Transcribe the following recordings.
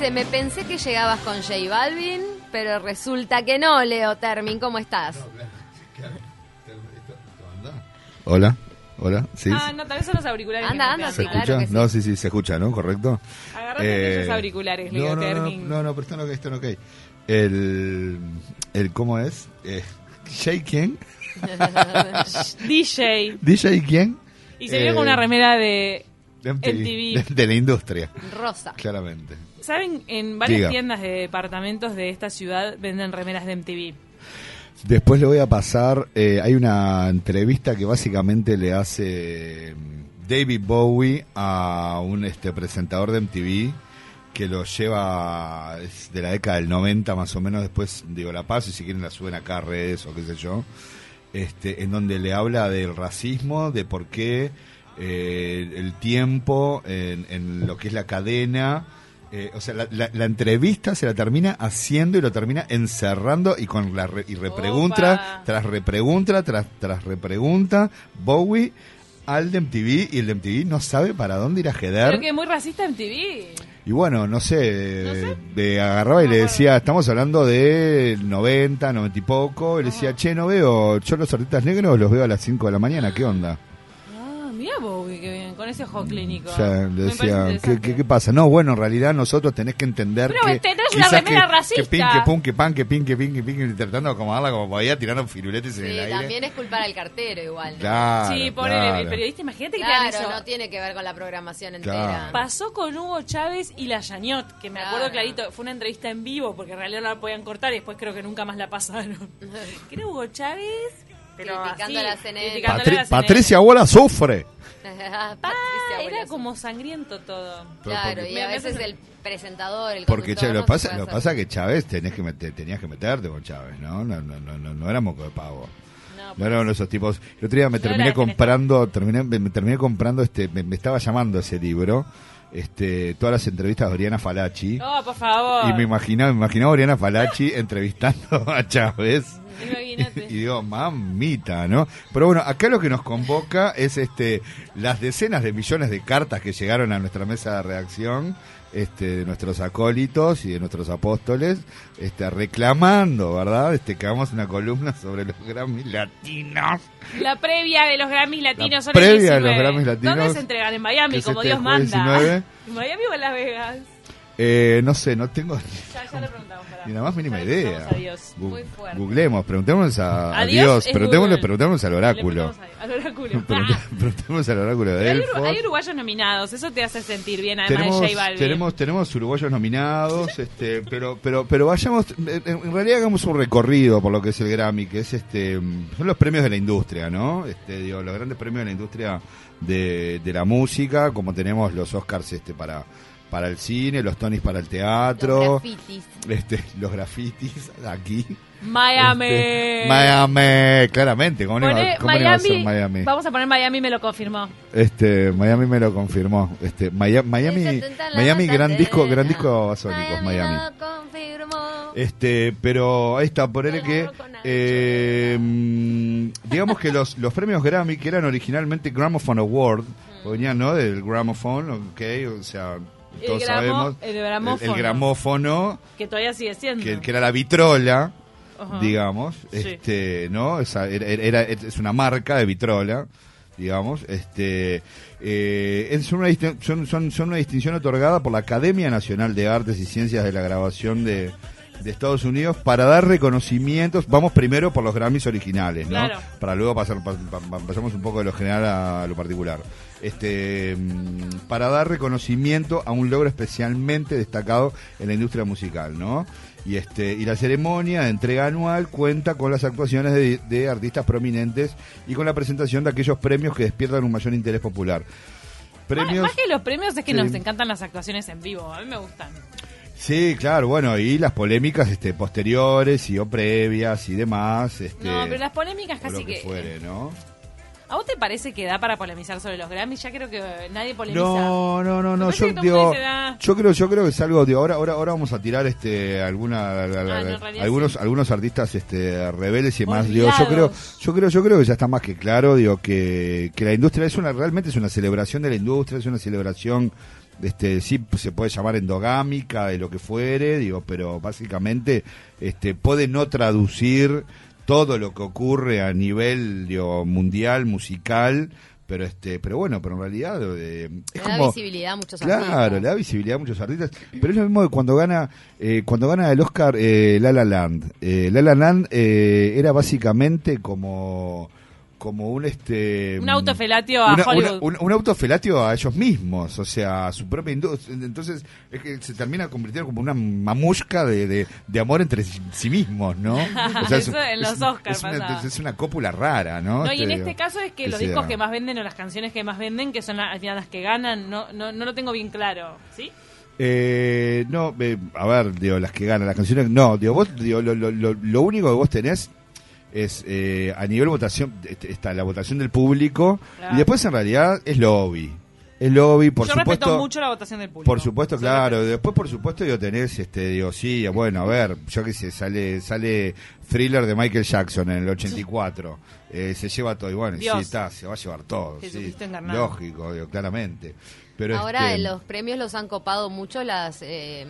dice, me pensé que llegabas con J Balvin, pero resulta que no, Leo Termin, ¿cómo estás? Hola, hola, sí. Ah, no, tal vez son los auriculares. Anda, anda, no ¿Se sí, claro escucha? que sí. No, sí, sí, se escucha, ¿no? ¿Correcto? Agarrate Eh, esos auriculares, Leo no, no, no, Termin. no, no, pero están ok, están ok. El, el ¿cómo es? Eh, ¿Jay quién? DJ. ¿DJ quién? Y se vio con una Eh, remera de... de MTV, MTV. De, de la industria, Rosa. claramente. ¿Saben? En varias Diga. tiendas de departamentos de esta ciudad venden remeras de MTV. Después le voy a pasar, eh, hay una entrevista que básicamente le hace mm, David Bowie a un este presentador de MTV que lo lleva es de la década del 90 más o menos, después digo la paso y si quieren la suben acá a redes o qué sé yo, este, en donde le habla del racismo, de por qué eh, el tiempo en, en lo que es la cadena, eh, o sea, la, la- la entrevista se la termina haciendo y lo termina encerrando y con la re- y repregunta tras repregunta tras tras repregunta Bowie al de MTV y el de MTV no sabe para dónde ir a jeder Pero que es muy racista MTV. y bueno, no sé, No sé. de agarraba y No le decía, estamos hablando de 90, 90 y poco, y le decía, che, no veo, yo los artistas negros los veo a las 5 de la mañana, ¿qué onda? Mira Bowie, que bien, con ese ojo clínico. O sea, decía, ¿qué, interesante. qué, qué pasa? No, bueno, en realidad nosotros tenés que entender Pero que... tenés una quizás remera que, racista. Que pin, que pum, que pan, que pin, que pin, que pin, y tratando de acomodarla como podía, tirando firuletes en Sí, el aire. también es culpar al cartero igual. ¿no? Claro, Sí, por el, claro. periodista, imagínate que Claro, eso. no tiene que ver con la programación Claro. entera. Pasó con Hugo Chávez y la Yañot, que me Claro. acuerdo clarito, fue una entrevista en vivo porque en realidad no la podían cortar y después creo que nunca más la pasaron. que era Hugo Chávez, pero Criticando así, a la CNN. Patri- la CNN. Patricia Bola sufre. Ah, era como sangriento todo. Claro, porque- y a veces el presentador, el Porque che, lo no pasa, lo pasa que Chávez tenés que meter- tenías que meterte con Chávez, ¿no? No, no, no, no, no era moco de pavo. No, No eran esos tipos. El otro día me No terminé comprando, terminé, me, me terminé comprando este, me, me estaba llamando ese libro, este, todas las entrevistas de Oriana Falachi. Oh, por favor. Y me imaginaba, me imaginaba a Oriana Falachi entrevistando a Chávez. Imagínate. Y digo, mamita, ¿no? Pero bueno, acá lo que nos convoca es este las decenas de millones de cartas que llegaron a nuestra mesa de redacción, este, de nuestros acólitos y de nuestros apóstoles, este, reclamando, ¿verdad? Este, que hagamos una columna sobre los Grammys latinos. La previa de los Grammys latinos La previa de los 19. Grammys latinos, ¿Dónde se entregan? En Miami, como Dios manda. 19. ¿En Miami o en Las Vegas? Eh, no sé, no tengo Ya, ya le preguntamos. Ni la más mínima idea. preguntamos a Dios. Gu- Muy fuerte. Googlemos, preguntémonos a, Dios, preguntémosle, al oráculo. Al oráculo. Pregunté- Preguntémonos al oráculo de Hay, uru- hay uruguayos nominados, eso te hace sentir bien, además tenemos, de J Balvin. tenemos tenemos uruguayos nominados este pero pero pero vayamos en en realidad hagamos un recorrido por lo que es el Grammy que es este son los premios de la industria no este digo los grandes premios de la industria de, de la música como tenemos los Oscars este para para el cine los Tonys para el teatro Los grafitis. este los grafitis aquí Miami. Este, Miami claramente cómo iba- cómo iba a ser Miami, Miami Vamos a poner Miami, me lo confirmó. este Miami me lo confirmó este Miami Miami, Miami gran disco gran disco basónicos Miami lo confirmó. Este, pero ahí está, por él que eh, mm, digamos que los, los premios Grammy que eran originalmente Gramophone Award, venían ¿no? del Gramophone, ok, o sea, El todos gramo- sabemos el el, gramófono. el gramófono, Que todavía sigue siendo. que, que era la vitrola, digamos, Sí. este, ¿no? Esa, era, era- es una marca de vitrola, digamos, este, eh, es- son, una, son, son, son una distinción otorgada por la Academia Nacional de Artes y Ciencias de la Grabación de, de Estados Unidos para dar reconocimientos, vamos primero por los Grammys originales, ¿no? Claro. Para luego pasar, pa- pa- pasamos un poco de lo general a lo particular. Este, mm, para dar reconocimiento a un logro especialmente destacado en la industria musical, ¿no? Y este y la ceremonia de entrega anual cuenta con las actuaciones de, de artistas prominentes y con la presentación de aquellos premios que despiertan un mayor interés popular. Premios más que los premios es que Sí. nos encantan las actuaciones en vivo. A mí me gustan. Sí, claro, bueno, y las polémicas este posteriores y o previas y demás, este No, pero las polémicas casi lo que, que. fuere, ¿no? ¿A vos te parece que da para polemizar sobre los Grammys? Ya creo que nadie polemiza. No, no, no, no. Yo, digo, creo, yo creo que es algo de ahora, ahora, ahora vamos a tirar este alguna, Ah, no, algunos, sí. algunos artistas este rebeldes y demás. Digo, yo creo, yo creo, yo creo que ya está más que claro, digo que, que la industria es una, realmente es una celebración de la industria, es una celebración este sí se puede llamar endogámica, de lo que fuere, digo, pero básicamente este puede no traducir todo lo que ocurre a nivel digo, mundial, musical, pero este pero bueno pero en realidad eh, es Le da como visibilidad a muchos claro artistas. le da visibilidad a muchos artistas pero es lo mismo que cuando gana eh, cuando gana el Oscar eh, La La Land eh, La La Land eh, era básicamente como como un este Un autofelatio a una- una- Hollywood. un, un autofelatio a ellos mismos, o sea, a su propia industria. Entonces, es que se termina convirtiendo como una mamusca de, de, de amor entre sí mismos, ¿no? O sea, Eso en los Oscar es una, es una cópula rara, ¿no? No, y en Este, este caso es que los discos que más venden o las canciones que más venden, que son la- al final las que ganan, no, no, no lo tengo bien claro, ¿sí? Eh, no, eh, a ver, digo, las que ganan, las canciones. No, digo, vos, digo, lo, lo, lo, lo único que vos tenés es eh, a nivel votación, este, está la votación del público Claro. y después en realidad es lobby. Es lobby, por Yo supuesto. respeto mucho la votación del público. Por supuesto, Yo claro. respeto. Después, por supuesto, yo tenés, este, digo, sí, bueno, a ver, yo qué sé, sale, sale thriller de Michael Jackson en el 84. Eh, se lleva todo, y bueno, y sí, Dios. está, se va a llevar todo. Sí, lógico, digo, claramente. Pero Ahora este, los premios los han copado mucho las, eh,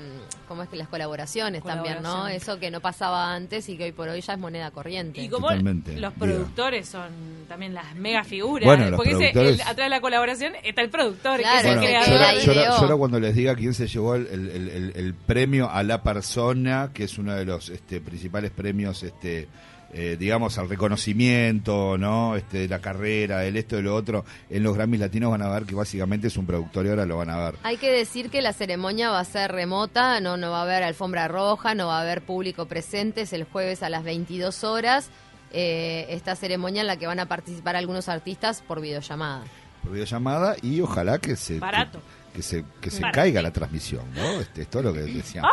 ¿cómo es que las colaboraciones, también, ¿no? Eso que no pasaba antes y que hoy por hoy ya es moneda corriente. Y como Totalmente, los digo. productores son también las mega figuras, Bueno, los porque ese- productores- el- atrás de la colaboración está el productor, Claro, que es el Bueno, yo, yo cuando les diga quién se llevó el, el- el- el- el premio a la persona, que es uno de los este, principales premios, este, eh, digamos, al reconocimiento, ¿no? Este, de la carrera, del esto, de lo otro, en los Grammys latinos van a ver que básicamente es un productor y ahora lo van a ver. Hay que decir que la ceremonia va a ser remota, no, no va a haber alfombra roja, no va a haber público presente, es el jueves a las 22 horas. eh, esta ceremonia en la que van a participar algunos artistas por videollamada. Por videollamada y ojalá que se... Barato. Que, que se, que se Barato. caiga la transmisión, ¿no? Este, es todo lo que decíamos.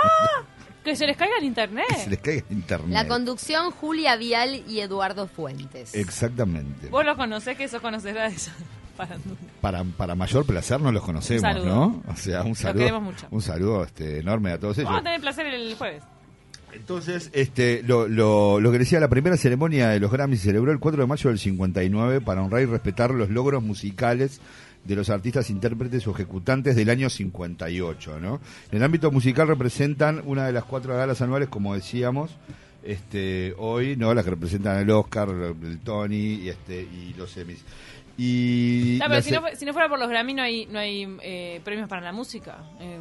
Que se les caiga el internet. Que se les caiga el internet. La conducción Julia Vial y Eduardo Fuentes. Exactamente. Vos lo conocés, que eso. Farándula. para, para mayor placer no los conocemos. ¿no? O sea, un saludo, queremos mucho. un saludo este, enorme a todos ellos. Vamos a tener placer el jueves. Entonces, este, lo, lo, lo que decía, la primera ceremonia de los Grammys se celebró el 4 de mayo del 59 para honrar y respetar los logros musicales de los artistas, intérpretes o ejecutantes del año 58, ¿no? En el ámbito musical representan una de las cuatro galas anuales, como decíamos, este, hoy, ¿no? Las que representan el Oscar, el Tony y, este, y los Emmys. Y No, pero si no, fue- si no fuera por los Grammy no hay, no hay eh, premios para la música. En,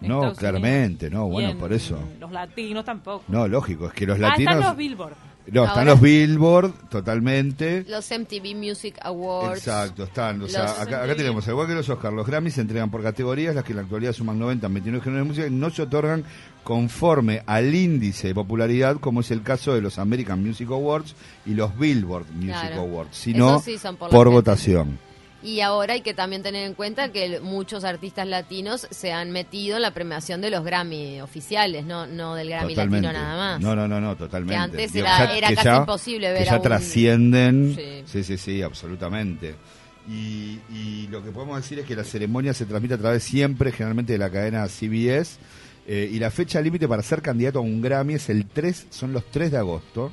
No, Estados claramente, Unidos. no, bueno, en por eso. Los latinos tampoco. No, lógico, es que los Ah, latinos... están los Billboard. No, están los Billboard, totalmente. Los MTV Music Awards. Exacto, están. O sea, acá, acá tenemos, al igual que los Oscars, los Grammys se entregan por categorías, las que en la actualidad suman 90, 29 géneros de música, y no se otorgan conforme al índice de popularidad, como es el caso de los American Music Awards y los Billboard Music Claro. Awards, sino sí por votación. Y ahora hay que también tener en cuenta que muchos artistas latinos se han metido en la premiación de los Grammy oficiales, no, no del Grammy Totalmente. latino nada más. No, no, no, no, totalmente. Que antes Digo, era- ya- era que casi ya- imposible ver Que a ya un- trascienden. Sí. Sí, sí, sí, absolutamente. Y, y lo que podemos decir es que la ceremonia se transmite a través siempre, generalmente, de la cadena CBS. eh, y la fecha límite para ser candidato a un Grammy es el 3, son los 3 de agosto.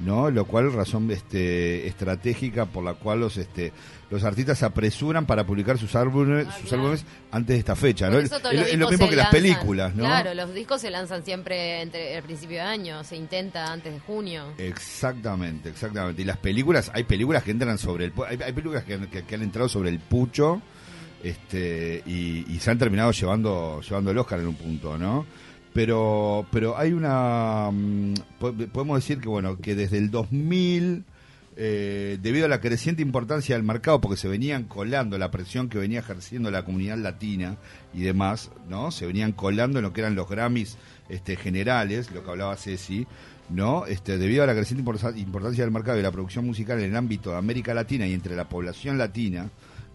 ¿No? Lo cual razón este estratégica por la cual los este los artistas se apresuran para publicar sus álbumes, Ah, sus claro. álbumes antes de esta fecha, ¿no? Es, lo mismo que las películas, ¿no? Claro, los discos se lanzan siempre entre el principio de año, se intenta antes de junio. Exactamente, exactamente. Y las películas, hay películas que entran sobre el... Hay, hay películas que, que- que han entrado sobre el pucho este y, y se han terminado llevando llevando el Oscar en un punto, ¿no? Pero pero hay una... mm, po- podemos decir que, bueno, que desde el 2000... eh, debido a la creciente importancia del mercado, porque se venían colando la presión que venía ejerciendo la comunidad latina y demás, ¿no? Se venían colando en lo que eran los Grammys este, generales, lo que hablaba Ceci, ¿no? Este, debido a la creciente importancia del mercado y la producción musical en el ámbito de América Latina y entre la población latina,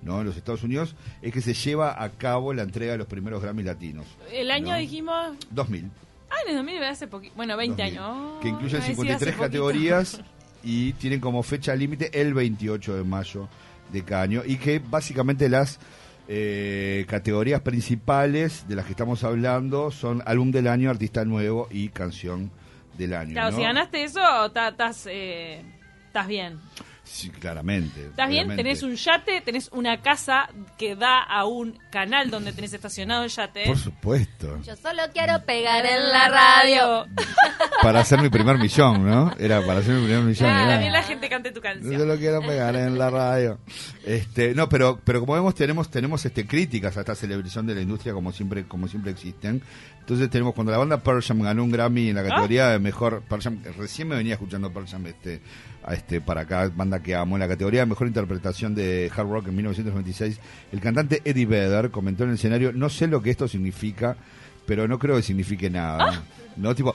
¿no? En los Estados Unidos, es que se lleva a cabo la entrega de los primeros Grammys latinos. El año No. dijimos. 2000. Ah, en el 2000 hace poquito. Bueno, 20 2000, años. Oh, que incluyen me decía hace 53 poquito. categorías y tienen como fecha límite el 28 de mayo de cada año y que básicamente las eh, categorías principales de las que estamos hablando son álbum del año, artista nuevo y canción del año. Claro, ¿no? si ganaste eso, estás eh, estás bien. Sí, claramente. ¿Estás bien? Tenés un yate, tenés una casa que da a un canal donde tenés estacionado el yate. Por supuesto. Yo solo quiero pegar en la radio. Para hacer mi primer millón, ¿no? Era para hacer mi primer millón. También la gente cante tu Yo canción. lo quiero pegar en la radio. Este, no, pero, pero como vemos tenemos, tenemos este críticas a esta celebración de la industria como siempre, como siempre existen. Entonces tenemos cuando la banda Pearl Jam ganó un Grammy en la categoría de mejor Pearl Jam, recién me venía escuchando Pearl Jam este, a este para acá, banda que amo, en la categoría de mejor interpretación de hard rock en 1996, el cantante Eddie Vedder comentó en el escenario, no sé lo que esto significa, pero no creo que signifique nada. ¿No? Tipo,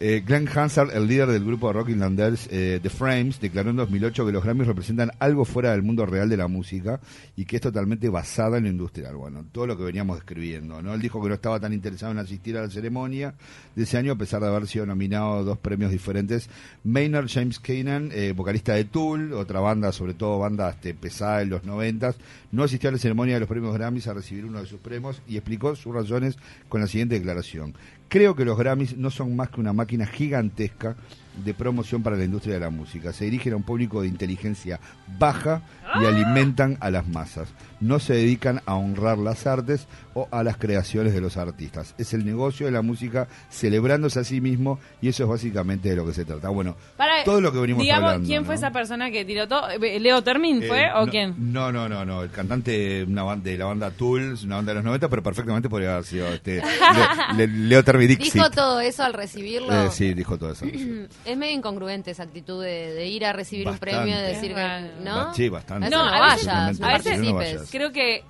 eh, Glenn Hansard, el líder del grupo de rock irlandés eh, The Frames, declaró en 2008 que los Grammys representan algo fuera del mundo real de la música y que es totalmente basada en lo industrial. Bueno, todo lo que veníamos describiendo. ¿no? Él dijo que no estaba tan interesado en asistir a la ceremonia de ese año, a pesar de haber sido nominado a dos premios diferentes. Maynard James Keenan, eh, vocalista de Tool, otra banda, sobre todo banda este, pesada en los noventas, no asistió a la ceremonia de los premios Grammys a recibir uno de sus premios y explicó sus razones con la siguiente declaración. Creo que los Grammys no son más que una máquina gigantesca de promoción para la industria de la música. Se dirigen a un público de inteligencia baja y alimentan a las masas. No se dedican a honrar las artes o a las creaciones de los artistas. Es el negocio de la música celebrándose a sí mismo y eso es básicamente de lo que se trata. Bueno, Para, todo lo que venimos digamos, hablando. ¿quién ¿no? fue esa persona que tiró todo? Eh, ¿Leo Termin fue Eh, o no, quién? No, no, no, no. El cantante de, una banda, de la banda Tools, una banda de los 90, pero perfectamente podría haber sido este, Le- Le- Leo Termi Dixit. Dijo todo eso al recibirlo. Eh, sí, dijo todo eso. Es medio incongruente esa actitud de, de ir a recibir Bastante. un premio y decir que. ¿no? Sí, bastante. No, no, a veces- vayas, no a veces- no vayas. Creo que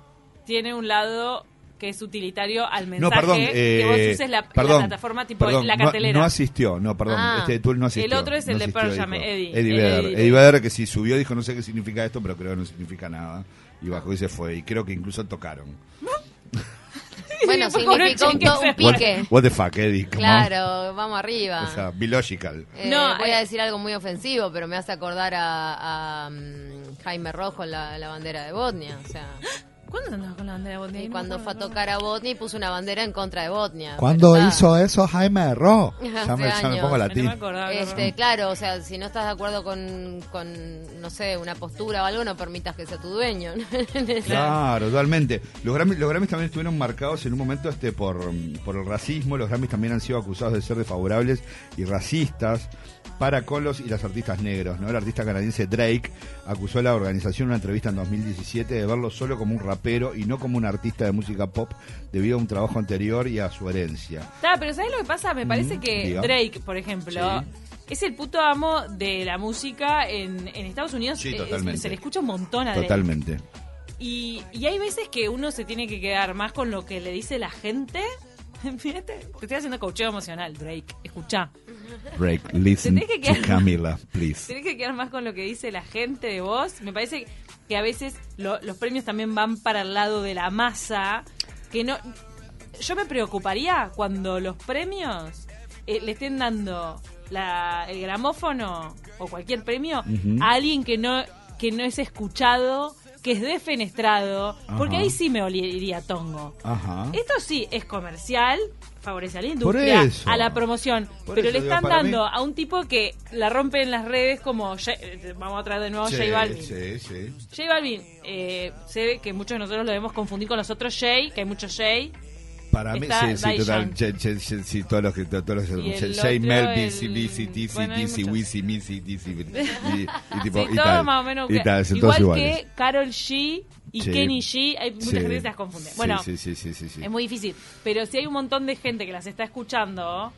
tiene un lado que es utilitario al mensaje No, perdón. que eh, vos uses la, la perdón, plataforma tipo perdón, la no- cartelera. No, asistió, no, perdón. Ah. Este de Tool no asistió. El otro es el no de Pearl Jam. Eddie. Eddie Vedder. Eddie. Eddie Vedder que sí subió, dijo no sé qué significa esto, pero creo que no significa nada. Y bajó y se fue. Y creo que incluso tocaron. Bueno, significó un, to- un pique. What the fuck, Eddie? Come on. Claro, vamos arriba. O sea, be logical. Eh, No, voy eh. a decir algo muy ofensivo, pero me hace acordar a, a, mm, Jaime Rojo en la, la bandera de Botnia. O sea, ¿Cuándo andabas con la bandera de Botnia? y No cuando me fue a tocar a Botnia y puso una bandera en contra de Botnia. ¿Cuándo Pero hizo eso Jaime? Hace Ya me, ya me pongo No latín. me acordaba. Este, claro, o sea, si no estás de acuerdo con, con, no sé, una postura o algo, no permitas que sea tu dueño. Claro, totalmente. Los Grammys, los Grammys también estuvieron marcados en un momento este por, por el racismo. Los Grammys también han sido acusados de ser desfavorables y racistas para con los y las artistas negros. ¿no? El artista canadiense Drake acusó a la organización en una entrevista en 2017 de verlo solo como un rapero y no como un artista de música pop debido a un trabajo anterior y a su herencia. Está, pero ¿sabes lo que pasa? Me parece Mm, que diga. Drake, por ejemplo, Sí. es el puto amo de la música en, en Estados Unidos. Sí, Eh, totalmente. se le escucha un montón a. Totalmente. Y, y hay veces que uno se tiene que quedar más con lo que le dice la gente. Fíjate, te estoy haciendo coacheo emocional, Drake. Escucha. Drake, listen Tenés que to quedar- Camila, please. Tenés que quedar más con lo que dice la gente de vos. Me parece que a veces lo- los premios también van para el lado de la masa. Que no. Yo me preocuparía cuando los premios eh, le estén dando la- el gramófono o cualquier premio a alguien que no que no es escuchado, que es defenestrado, porque ahí sí me olería tongo. Ajá. Esto sí es comercial, favorece a la industria, eso. a la promoción, pero eso, le están dando mí- a un tipo que la rompe en las redes como J- eh, vamos a traer de nuevo a Sí, J Balvin. sí, sí. J Balvin, eh, se ve que muchos de nosotros lo debemos confundir con los otros Jay, que hay muchos Jay. Para mí, sí, sí, total. Sí, todos los que. Todos los Jay Mel, el- BC, BC, TC, DC. Wisi, Missy, DC. Y, tipo. Y tal. más o menos. Igual que. Carol G y Sí. Kenny G, hay mucha Sí. gente que se las confunde. Bueno, Sí. Es muy difícil. Pero si hay un montón de gente que las está escuchando,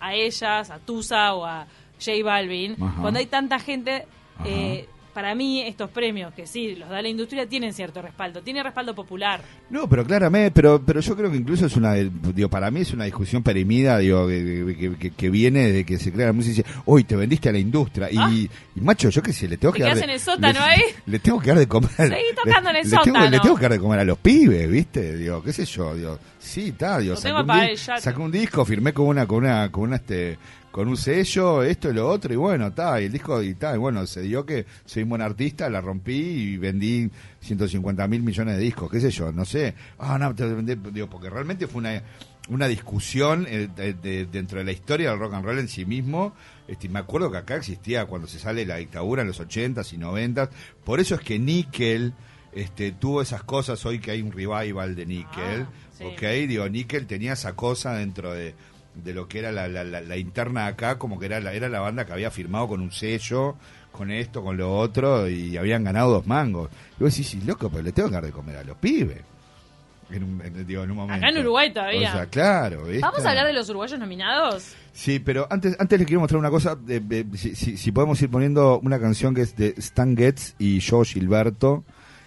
a ellas, a Tusa o a J Balvin, Ajá. cuando hay tanta gente, eh, para mí estos premios, que sí, los da la industria, tienen cierto respaldo. Tiene respaldo popular. No, pero claramente, pero, pero yo creo que incluso es una, digo, para mí es una discusión perimida, digo, que, que- que- que viene de que se crea la música y dice, hoy te vendiste a la industria. Y, Ah. y, macho, yo qué sé, le tengo Te que dar. en el sótano ahí. Le tengo que dar de comer. Seguí tocando le- en el le tengo- sótano. le tengo que dar de comer a los pibes, ¿viste? Digo, qué sé yo, digo, sí, está, digo, tengo un, di- saqué un disco, firmé con una, con una, con una, este, con un sello, esto y lo otro, y bueno, está, y el disco, y está, y bueno, se dio que soy un buen artista, la rompí y vendí 150 mil millones de discos, qué sé yo, no sé. Ah, no, te vendí, digo, porque realmente fue una, una discusión eh, de- de- dentro de la historia del rock and roll en sí mismo. Este, me acuerdo que acá existía cuando se sale la dictadura en los 80s y 90s. Por eso es que Nickel este, tuvo esas cosas hoy que hay un revival de Nickel. Ah, sí. Ok, digo, Nickel tenía esa cosa dentro de, de lo que era la, la, la- la interna acá, como que era la, era la banda que había firmado con un sello, con esto, con lo otro, y habían ganado dos mangos. Y vos decís, sí, loco, pero le tengo que dar de comer a los pibes. En un, en- digo, en un momento. Acá en Uruguay todavía. O sea, claro. ¿Vamos a hablar de los uruguayos nominados? Sí, pero antes, antes les quiero mostrar una cosa. de- de- si, si- si podemos ir poniendo una canción que es de Stan Getz y Joe Gilberto,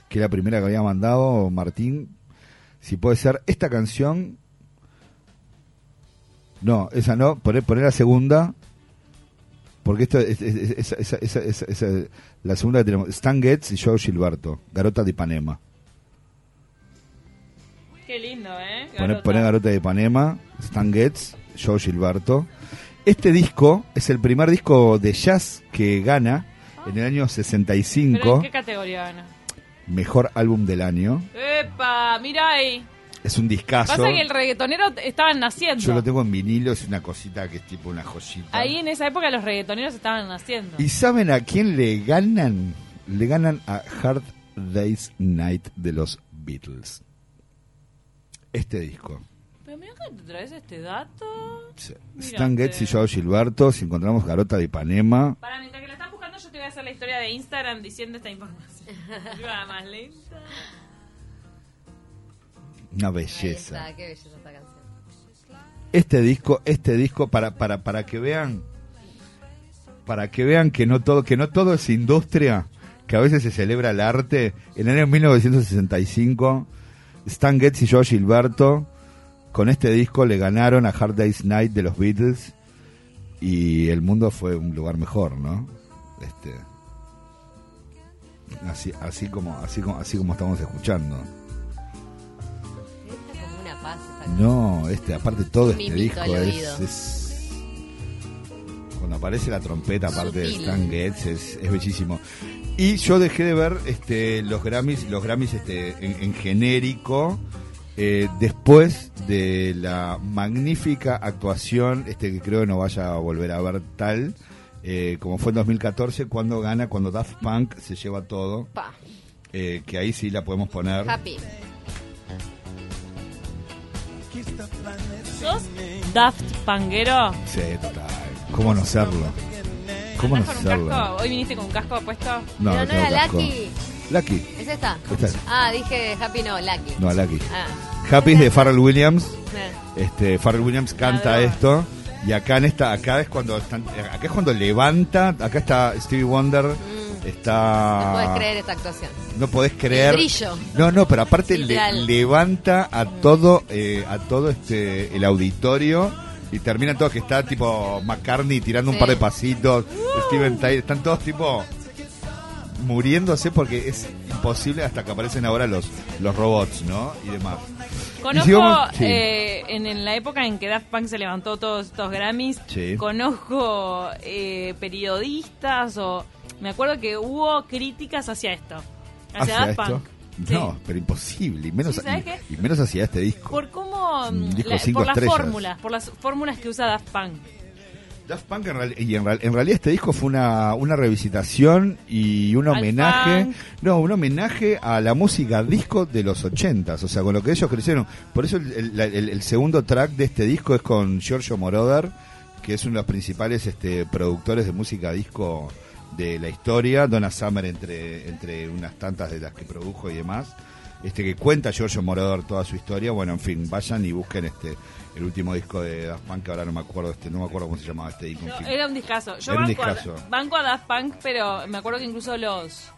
que es la primera que había mandado Martín. Si puede ser esta canción. No, esa no. Poner, poner la segunda. Porque esto es, es- es- la segunda que tenemos. Stan Getz y Joe Gilberto. Garota de Ipanema. Qué lindo, ¿eh? Poner, Garota. poner Garota de Ipanema, Stan Getz, Joe Gilberto. Este disco es el primer disco de jazz que gana en el año ¿Pero 65, en qué categoría gana? mejor álbum del año. ¡Epa! Mira ahí. Es un discazo. Pasa que el reggaetonero estaban naciendo. Yo lo tengo en vinilo, es una cosita que es tipo una joyita. Ahí en esa época los reggaetoneros estaban naciendo. ¿Y saben a quién le ganan? Le ganan a Hard Day's Night de los Beatles. Este disco. Pero mira que te traes este dato. Mirate. Stan Getz y Joe Gilberto. Si encontramos Garota de Ipanema. Para, mientras que la están buscando, yo te voy a hacer la historia de Instagram diciendo esta información. Más lenta. Una belleza. está, qué belleza esta canción. este disco, este disco para para para que vean para que vean que no todo que no todo es industria, que a veces se celebra el arte. En el año 1965 Stan Getz y Joe Gilberto con este disco le ganaron a Hard Day's Night de los Beatles y el mundo fue un lugar mejor, ¿no? Este así así como así como así como estamos escuchando. No, este, aparte todo este disco es, Cuando aparece la trompeta, aparte de. Stan Getz, es, es bellísimo. Y yo dejé de ver este, los Grammys, los Grammys este, en, en genérico, eh, después de la magnífica actuación, este que creo que no vaya a volver a ver tal, eh, como fue en 2014, cuando gana, cuando Daft Punk se lleva todo, eh, que ahí sí la podemos poner. happy. Daft Panguero? Sí, total. ¿Cómo no serlo? ¿Cómo no ¿Andás con un serlo? casco? ¿Hoy viniste con un casco puesto? No, Pero no tengo era casco. Lucky. Lucky. ¿Es esta? Esta es. Ah, dije Happy no, Lucky. No, Lucky. Ah, Happy es de Pharrell Williams. eh. Este, Pharrell Williams canta esto. Y acá en esta, acá es cuando están, acá es cuando levanta, acá está Stevie Wonder, está No puedes creer esta actuación. no podés creer. El brillo. No, no, pero aparte le- levanta a todo, eh, a todo este el auditorio y termina todo que está tipo McCartney tirando un par de pasitos, Steven Tyler, están todos tipo muriéndose porque es imposible hasta que aparecen ahora los los robots, ¿no? Y demás. Conozco, Y si vamos- sí. eh, en, en la época en que Daft Punk se levantó todos estos Grammys, Sí. conozco eh, periodistas o... Me acuerdo que hubo críticas hacia esto, hacia, ¿Hacia Daft esto? Punk. Sí. No, pero imposible, y menos, Sí, ¿sabes y- menos hacia este disco. Por cómo... Mm, disco la- cinco por las fórmulas, por las fórmulas que usa Daft Punk. Daft Punk en, real- y en, real- en realidad este disco fue una, una revisitación y un homenaje, no, un homenaje a la música disco de los ochentas, o sea, con lo que ellos crecieron. Por eso el- el segundo track de este disco es con Giorgio Moroder, que es uno de los principales este, productores de música disco de la historia, Donna Summer entre, entre unas tantas de las que produjo y demás. Este que cuenta Giorgio Moroder toda su historia, bueno, en fin, vayan y busquen este el último disco de Daft Punk, que ahora no me acuerdo este, no me acuerdo cómo se llamaba este disco. No, era un discazo. Yo Era un banco, discazo. A, banco a Daft Punk, pero me acuerdo que incluso los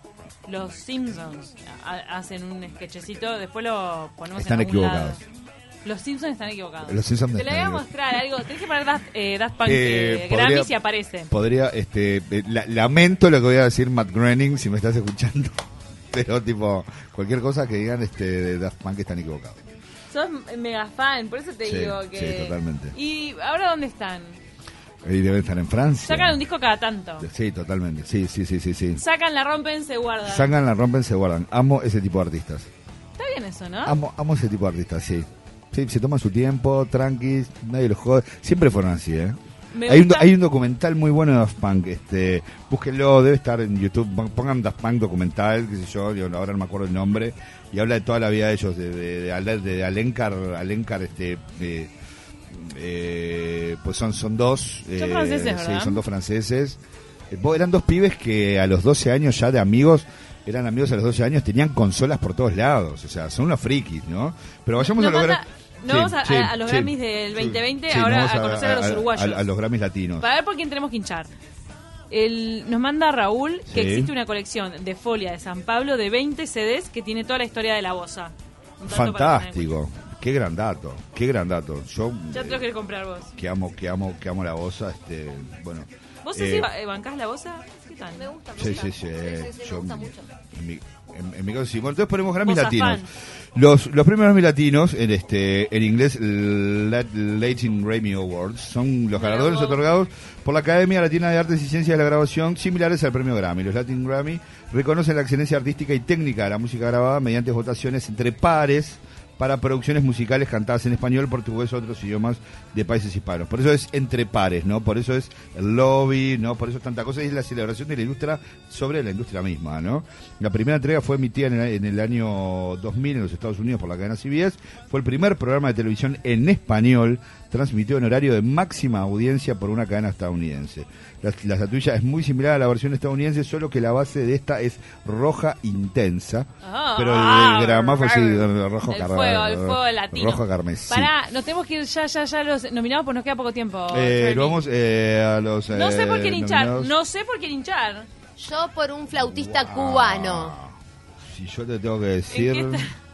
los Simpsons ha- hacen un sketchecito, después lo ponemos Están en algún equivocados. lado. Los Simpsons están equivocados. Los Simpsons Te le voy a mostrar algo. Tenés que poner Daft, eh, Daft Punk Eh, eh, podría- Grammy si aparece. Podría, este, eh, la- lamento lo que voy a decir Matt Groening si me estás escuchando, pero tipo, cualquier cosa que digan este de Daft Punk están equivocados. Sos mega fan, por eso te Sí, digo sí, que... totalmente. ¿Y ahora dónde están? Y deben estar en Francia. Sacan un disco cada tanto. Sí, totalmente. Sí, sí, sí, sí. sí. Sacan, la rompen, se guardan. Sacan, la rompen, se guardan. Amo ese tipo de artistas. Está bien eso, ¿no? Amo, amo ese tipo de artistas, sí. Sí, se toman su tiempo, tranquis, nadie los jode. Siempre fueron así, ¿eh? Me Hay un, hay un documental muy bueno de Daft Punk, este, búsquenlo, debe estar en YouTube, pon- pongan Daft Punk documental, qué sé yo, yo ahora no me acuerdo el nombre, y habla de toda la vida de ellos, de, de, de, Ale- de Alencar, Alencar, este, eh, eh, pues son, son dos, Son franceses, sí, ¿verdad? son dos franceses, Eh, eran dos pibes que a los 12 años ya de amigos, eran amigos a los 12 años, tenían consolas por todos lados, o sea, son unos frikis, ¿no? Pero vayamos Nos a lograr... manda- nos vamos a- a- a los Grammys del 2020, ahora a conocer a los uruguayos. A, a los Grammys latinos. Para ver por quién tenemos que hinchar. El, nos manda Raúl que Sí. existe una colección de folia de San Pablo de 20 CDs que tiene toda la historia de la bosa. Fantástico. Qué gran dato, qué gran dato. Yo. Ya te lo eh, querés comprar vos. que amo, que amo, que amo la bosa, este, bueno. ¿Vos eh, sí eh, bancás la bosa? ¿Qué tal? Me gusta Sí, mucho. sí, sí. sí, Yo- me gusta mucho. En mi, en- en mi caso sí. Bueno, entonces ponemos Grammys latinos. afán. Los, los premios Grammy latinos, en este, en inglés, Lat- Latin Grammy Awards, son los vos. otorgados por la Academia Latina de Artes y Ciencias de la Grabación, similares al premio Grammy. Los Latin Grammy reconocen la excelencia artística y técnica de la música grabada mediante votaciones entre pares para producciones musicales cantadas en español, portugués otros idiomas de países hispanos. Por eso es entre pares, ¿no? Por eso es el lobby, ¿no? Por eso es tanta cosa es la celebración de la industria sobre la industria misma, ¿no? La primera entrega fue emitida en el, en el año 2000 en los Estados Unidos por la cadena CBS. Fue el primer programa de televisión en español transmitido en horario de máxima audiencia por una cadena estadounidense. La, la estatuilla es muy similar a la versión estadounidense, solo que la base de esta es roja intensa. Ah, pero el, ah, el grama fue así, el rojo fuego, car- el fuego latino. Rojo carmesí. Pará, nos tenemos que ir ya, ya, ya los nominados, pues nos queda poco tiempo. Eh, vamos eh, a los. No sé por eh, quién hinchar, nominados. no sé por quién hinchar. Yo por un flautista Wow. cubano. Si yo te tengo que ¿En decir.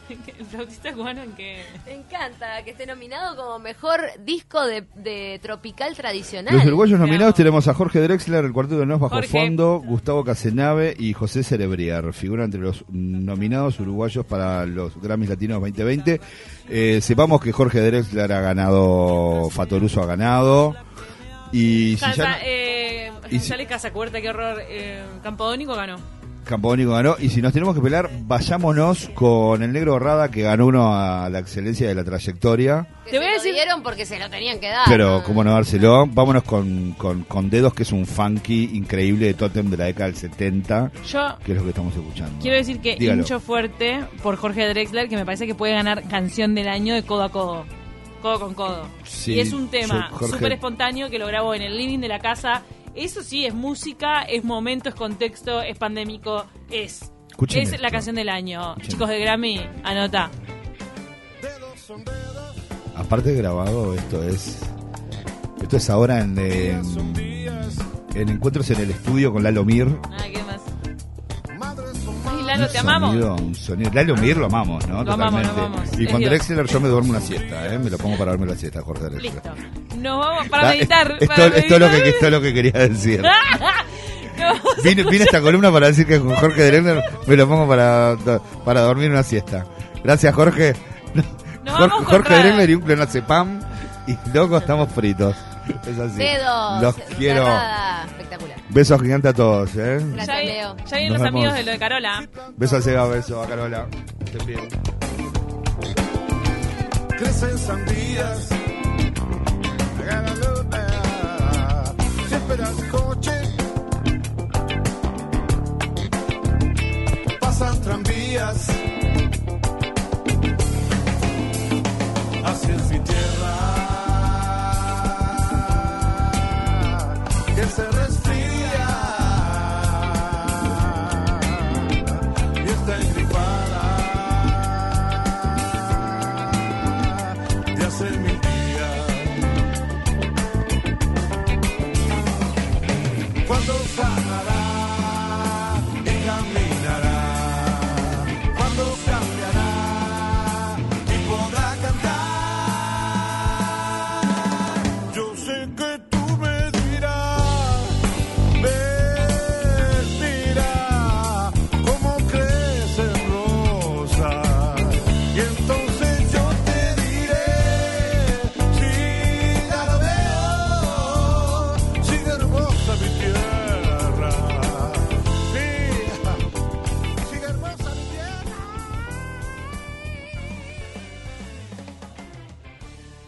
¿El flautista cubano en qué? Me encanta que esté nominado como mejor disco de, de tropical tradicional. Los uruguayos nominados tenemos a Jorge Drexler, el cuarteto de Nos Bajo Jorge. Fondo, Gustavo Casenave y José Cerebriar. Figuran entre los nominados uruguayos para los Grammys Latinos 2020. Eh, sepamos que Jorge Drexler ha ganado, Fatoruso ha ganado. Y si ya, eh, y si- sale Casa Cuerta, qué horror. Eh, Campodónico ganó. Campodónico ganó. Y si nos tenemos que pelear, vayámonos con el negro Rada que ganó uno a la excelencia de la trayectoria. Que Te voy a decir- dieron porque se lo tenían que dar. Pero, ¿cómo no dárselo? Vámonos con, con, con Dedos, que es un funky increíble de Totem de la década del 70, Yo que es lo que estamos escuchando. quiero decir que Dígalo. hincho fuerte por Jorge Drexler, que me parece que puede ganar canción del año de codo a codo. Codo con codo. Sí, y es un tema súper espontáneo que lo grabó en el living de la casa. Eso sí, es música, es momento, es contexto, es pandémico, es. Escuchen es esto. la canción del año. Escuchen. Chicos de Grammy, anota. Aparte de grabado, esto es. Esto es ahora en, en, en encuentros en el estudio con Lalo Mir. Ah, ¿qué Lalo, te amamos. sonido, un sonido. Lalo Mir lo amamos, ¿no? Lo amamos, lo Totalmente. amamos. Y con. Drexler yo me duermo una siesta, ¿eh? Me lo pongo para dormir la siesta, Jorge Drexler. Listo. Nos vamos para meditar. para Esto, esto es lo que, meditar. esto es lo que quería decir. Vine, vine a esta columna para decir que con Jorge Drexler me lo pongo para, para dormir una siesta. Gracias, Jorge. Nos Jorge, Jorge. Drexler y un clonazepam y loco estamos fritos. Dedos. Los quiero. Espectacular. Besos gigantes a todos, ¿eh? Gracias, Leo. Ya vienen los amigos de lo de Carola. Besos a Seba, besos a Carola. Estén bien. Crecen sandías. Si esperas coche, pasan tranvías. Hacia el tierra. send me